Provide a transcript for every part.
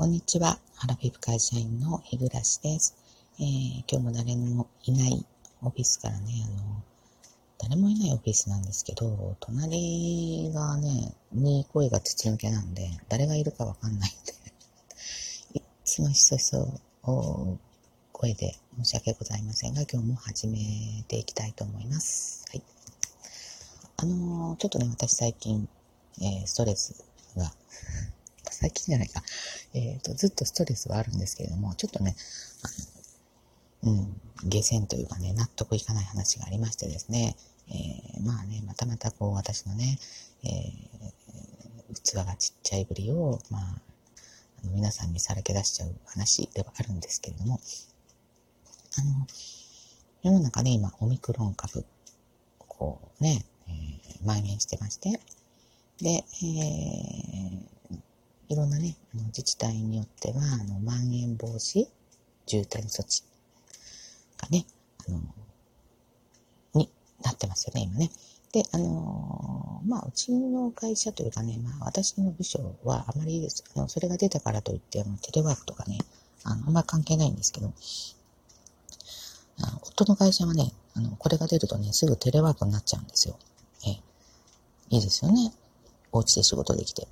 こんにちは。ハラフィフ会社員の日暮です。えー、今日も誰もいないオフィスからね、あの、誰もいないオフィスなんですけど、隣がね、に声が筒抜けなんで、誰がいるかわかんないんで、いつもひそひそ声で申し訳ございませんが、今日も始めていきたいと思います。はい。あのー、ちょっとね、私最近、えー、ストレスが最近じゃないか。えっ、ー、と、ずっとストレスはあるんですけれども、ちょっとね、うん、下船というかね、納得いかない話がありましてですね、えー、まあね、またまたこう、私のね、えー、器がちっちゃいぶりを、まあ、あの皆さんにさらけ出しちゃう話ではあるんですけれども、あの、世の中ね、今、オミクロン株、こうね、えー、蔓延してまして、で、えー、いろんなね、あの自治体によっては、あの、まん延防止重点措置がね、あの、になってますよね、今ね。で、あのまあ、うちの会社というかね、まあ、私の部署はあまりです。あの、それが出たからといって、あの、テレワークとかね、あの、あんまり関係ないんですけど、あ夫の会社はね、あの、これが出るとね、すぐテレワークになっちゃうんですよ。えいいですよね。お家で仕事できて。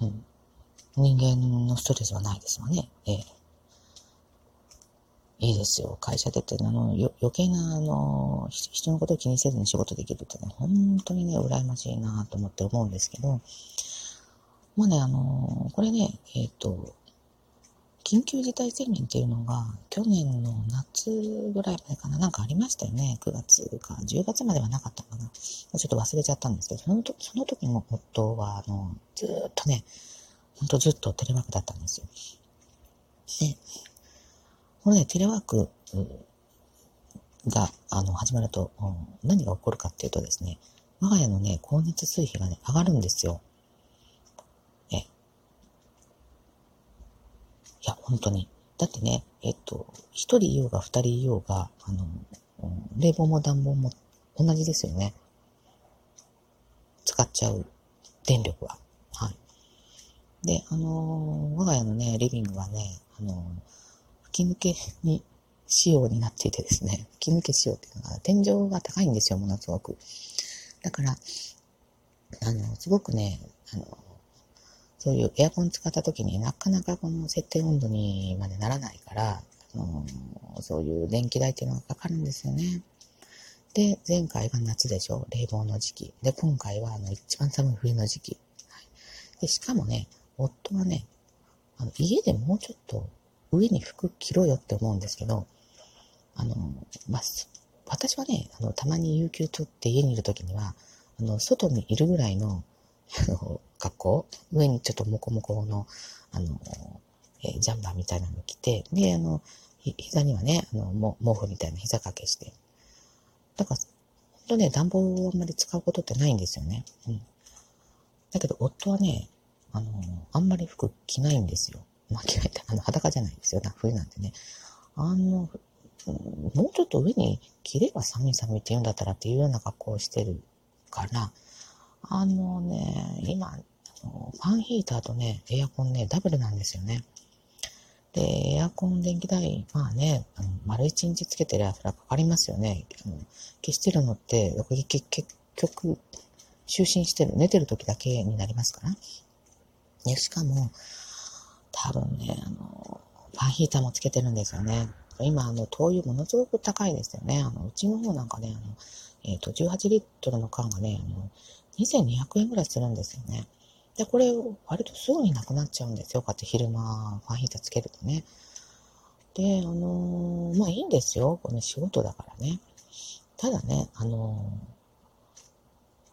うん。人間のストレスはないですわね。ええ。いいですよ。会社出て、あの、余計な、あの、人のことを気にせずに仕事できるってね、本当にね、羨ましいなと思って思うんですけど、まあね、あの、これね、えっ、ー、と、緊急事態宣言っていうのが、去年の夏ぐらいまでかな、なんかありましたよね。9月か、10月まではなかったかな。ちょっと忘れちゃったんですけど、そのとその時も夫は、あの、ずっとね、ほんとずっとテレワークだったんですよ。で、これね、テレワークが、あの、始まると、うん何が起こるかっていうとですね、我が家のね、光熱水費がね、上がるんですよ。え。いや、本当に。だってね、えっと、一人いようが二人いようが、あの、冷房も暖房も同じですよね。使っちゃう電力は。で、あのー、我が家のね、リビングはね、あのー、吹き抜けに、仕様になっていてですね、吹き抜け仕様っていうのが、天井が高いんですよ、ものすごく。だから、あの、すごくね、あの、そういうエアコン使った時になかなかこの設定温度にまでならないから、あのそういう電気代っていうのがかかるんですよね。で、前回が夏でしょ、冷房の時期。で、今回はあの一番寒い冬の時期。はい、で、しかもね、夫はね、あの、家でもうちょっと上に服着ろよって思うんですけど、あの、まあ、私はね、あの、たまに有給取って家にいるときには、あの、外にいるぐらいの、あの、格好、上にちょっとモコモコの、あの、えー、ジャンバーみたいなの着て、で、あの、ひ膝にはね、あの、も毛布みたいな膝掛けして。だから、本当ね、暖房をあんまり使うことってないんですよね。うん。だけど、夫はね、あの、あんまり服着ないんですよ。まあ、着ない、あの、裸じゃないですよ。冬なんてね。あの、もうちょっと上に着れば寒い寒いって言うんだったらっていうような格好をしてるから、あのね、今、あのファンヒーターとね、エアコンね、ダブルなんですよね。で、エアコン電気代、まあね、あの丸一日つけてるやつらかかりますよね。あの消してるのって、結局、就寝してる、寝てる時だけになりますから。ね、しかも、多分ね、あの、ファンヒーターもつけてるんですよね。今、あの、灯油ものすごく高いですよね。あの、うちの方なんかね、あの、えっ、ー、と、18リットルの缶がね、あの、2200円ぐらいするんですよね。で、これ、割とすぐになくなっちゃうんですよ。こうやって昼間、ファンヒーターつけるとね。で、あのー、まあいいんですよ。この仕事だからね。ただね、あの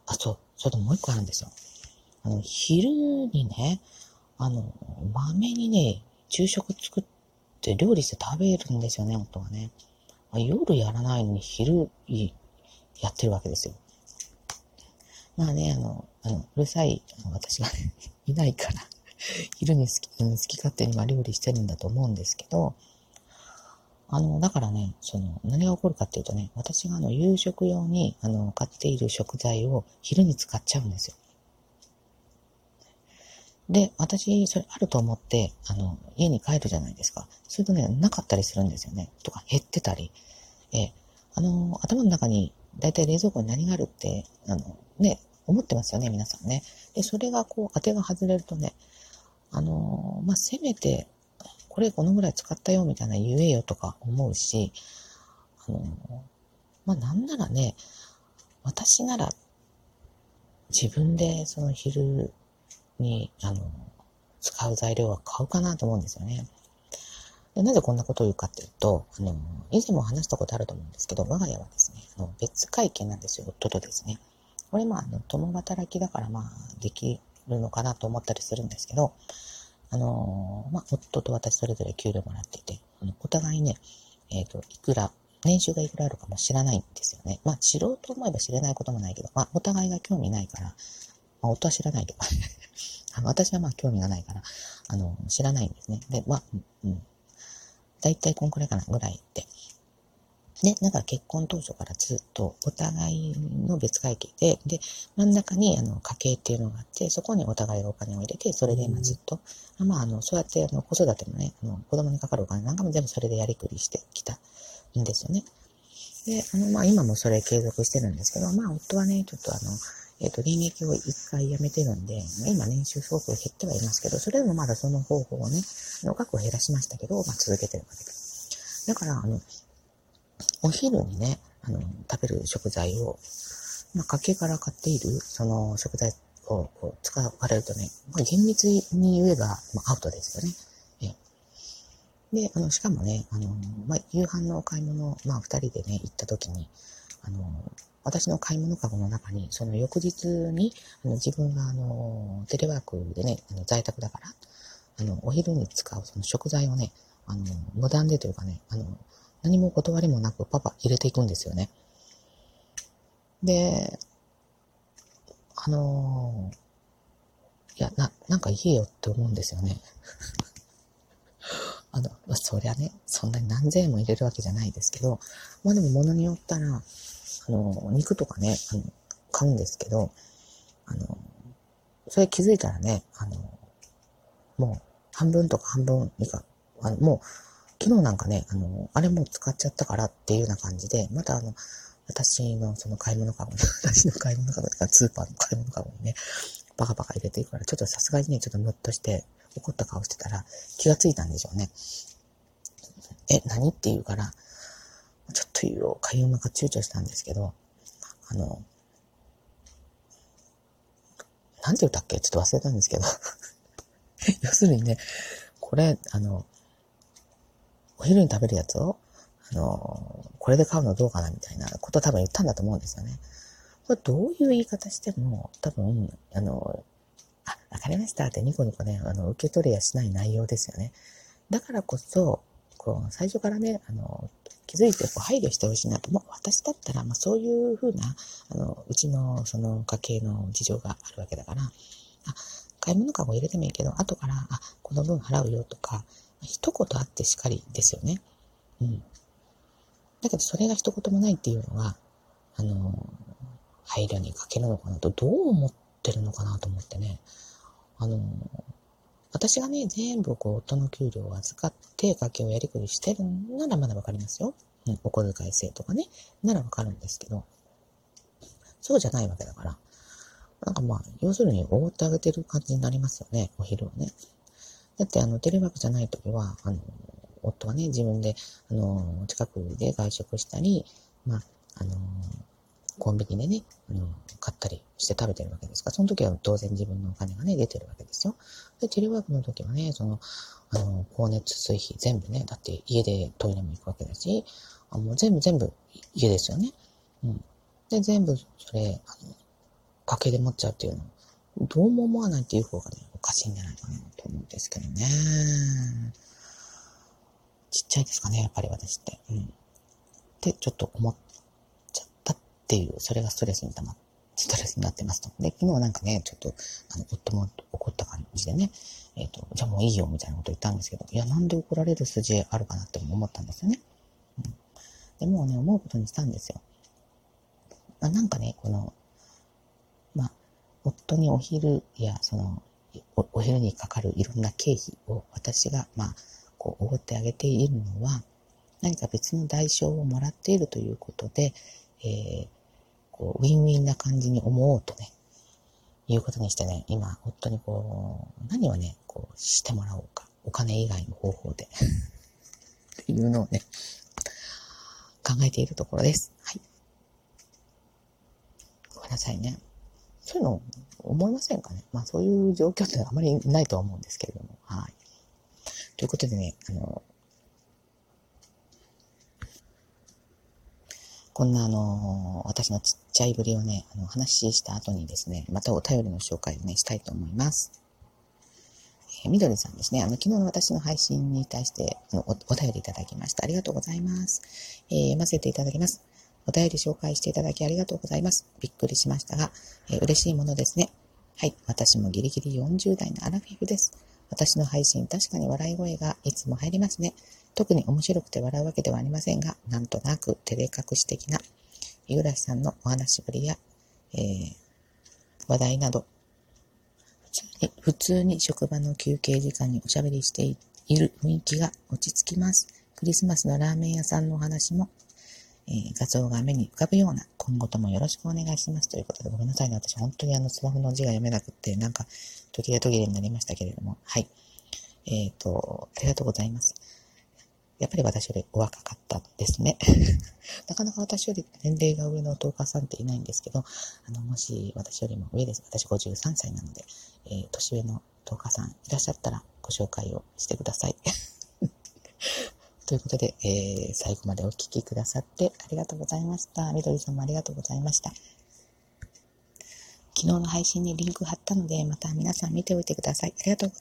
ー、あ、そう、それともう一個あるんですよ。あの、昼にね、あの、豆にね、昼食作って料理して食べるんですよね、夫はね。夜やらないのに昼やってるわけですよ。まあね、あの、あのうるさい私が いないから昼に好き好き勝手に料理してるんだと思うんですけど、あの、だからね、その、何が起こるかっていうとね、私があの、夕食用に、あの、買っている食材を昼に使っちゃうんですよ。で、私、それあると思って、あの、家に帰るじゃないですか。するとね、なかったりするんですよね。とか、減ってたり。えあの、頭の中に、だいたい冷蔵庫に何があるって、あの、ね、思ってますよね、皆さんね。で、それがこう、当てが外れるとね、あの、まあ、せめて、これこのぐらい使ったよ、みたいな言えよとか思うし、あの、まあ、なんならね、私なら、自分でその昼に、あの、使う材料は買うかなと思うんですよね。でなぜこんなことを言うかっていうと、あの、以前も話したことあると思うんですけど、我が家はですね、あの別会見なんですよ、夫とですね。これまあ、の、共働きだからまあ、できるのかなと思ったりするんですけど、あの、まあ、夫と私それぞれ給料もらっていて、あのお互いね、えっ、ー、と、いくら、年収がいくらあるかも知らないんですよね。まあ、知ろうと思えば知れないこともないけど、まあ、お互いが興味ないから、まあ、夫は知らないけど、私はまあ興味がないから、あの、知らないんですね。で、まあ、うん。だいたいこんくらいかな、ぐらいで。で、なんか結婚当初からずっとお互いの別会計で、で、真ん中にあの家計っていうのがあって、そこにお互いがお金を入れて、それでまあずっと、まああの、そうやってあの子育てもね、あの子供にかかるお金なんかも全部それでやりくりしてきたんですよね。で、あの、まあ今もそれ継続してるんですけど、まあ夫はね、ちょっとあの、えっ、ー、と、現役を一回辞めてるんで、今年収すごく減ってはいますけど、それでもまだその方法をね、の額を減らしましたけど、まあ続けてるわけです。だから、あの、お昼にね、あの、食べる食材を、まあ、家計から買っている、その食材をこう使われるとね、まあ、厳密に言えば、まあ、アウトですよね。で、あの、しかもね、あの、まあ、夕飯のお買い物、まあ、二人でね、行った時に、あの、私の買い物かごの中に、その翌日に、あの自分があの、テレワークでね、あの在宅だから、あの、お昼に使うその食材をね、あの、無断でというかね、あの、何も断りもなくパパ入れていくんですよね。で、あのいや、な、なんかいいよって思うんですよね。あの、そりゃね、そんなに何千円も入れるわけじゃないですけど、まあでも物によったら、あの、肉とかね、あの、買うんですけど、あの、それ気づいたらね、あの、もう半分とか半分以下、あの、もう、昨日なんかね、あの、あれもう使っちゃったからっていうような感じで、またあの、私のその買い物かご、私の買い物かごとか、スーパーの買い物かごにね、バカバカ入れていくから、ちょっとさすがにね、ちょっとムッとして怒った顔してたら気がついたんでしょうね。え、何って言うから、ちょっと言うかゆまが躊躇したんですけど、あの、なんて言ったっけ？ちょっと忘れたんですけど 要するにね、これ、あの、お昼に食べるやつを、あの、これで買うのどうかなみたいなこと多分言ったんだと思うんですよね。これどういう言い方しても、多分、あの、あ、わかりましたってニコニコね、あの、受け取れやしない内容ですよね。だからこそ、こう、最初からね、あの、気づいてこう配慮してほしいなと。もう私だったら、まあそういうふうな、あの、うちのその家計の事情があるわけだから、あ、買い物かご入れてもいいけど、後から、あ、この分払うよとか、一言あってしかりですよね。うん。だけどそれが一言もないっていうのは、あの、配慮に欠けるのかなと、どう思ってるのかなと思ってね。あの、私がね、全部こう、夫の給料を預かって家計をやりくりしてるならまだわかりますよ。うん、お小遣い制とかね、ならわかるんですけど、そうじゃないわけだから。なんかまあ、要するに覆ってあげてる感じになりますよね、お昼をね。だってあの、テレワークじゃない時は、あの、夫はね、自分で、あの、近くで外食したり、まあ、あの、コンビニでね、あの、買ったりして食べてるわけですから、その時は当然自分のお金がね、出てるわけですよ。で、テレワークの時はね、その、あの、光熱水費全部ね、だって家でトイレも行くわけだし、あもう全部全部家ですよね。うん。で、全部それ、あの、家計で持っちゃうっていうの、どうも思わないっていう方がね、おかしいんじゃないかなと思うんですけどね。ちっちゃいですかね、やっぱり私って。うん。ってちょっと思っっていう、それがストレスに溜まっストレスになってますと。で、昨日なんかね、ちょっと、あの、夫も怒った感じでね、えっ、ー、と、じゃあもういいよ、みたいなこと言ったんですけど、いや、なんで怒られる筋合あるかなって思ったんですよね。うん。でもうね、思うことにしたんですよ。まあ、なんかね、この、まあ、夫にお昼や、その、おお昼にかかるいろんな経費を私が、まあ、こう、おごってあげているのは、何か別の代償をもらっているということで、えー、こう、ウィンウィンな感じに思おうとね、いうことにしてね、今、夫にこう、何をね、こう、してもらおうか。お金以外の方法で。っていうのをね、考えているところです。はい。ごめんなさいね。そういうの思いませんかね？まあそういう状況ってあまりないとは思うんですけれども。はい。ということでね、あの、こんなあの、私のちっちゃいぶりをね、あの、話しした後にですね、またお便りの紹介をね、したいと思います。えー、みどりさんですね、あの、昨日の私の配信に対しておお便りいただきました。ありがとうございます。えー、読ませていただきます。お便り紹介していただきありがとうございます。びっくりしましたが、えー、嬉しいものですね。はい。私もギリギリ40代のアラフィフです。私の配信、確かに笑い声がいつも入りますね。特に面白くて笑うわけではありませんが、なんとなく照れ隠し的な、五十嵐さんのお話しぶりや、えー、話題など、普通に、普通に職場の休憩時間におしゃべりしている雰囲気が落ち着きます。クリスマスのラーメン屋さんのお話も、えー、画像が目に浮かぶような、今後ともよろしくお願いしますということで、ごめんなさいね。私、本当にあの、スマホの字が読めなくって、なんか、途切れ途切れになりましたけれども、はい。えっ、ー、と、ありがとうございます。やっぱり私よりお若かったですね。なかなか私より年齢が上のトーカーさんっていないんですけど、あの、もし私よりも上です。私53歳なので、えー、年上のトーカーさんいらっしゃったらご紹介をしてください。ということで、えー、最後までお聴きくださってありがとうございました。みどりさんもありがとうございました。昨日の配信にリンク貼ったので、また皆さん見ておいてください。ありがとうございます。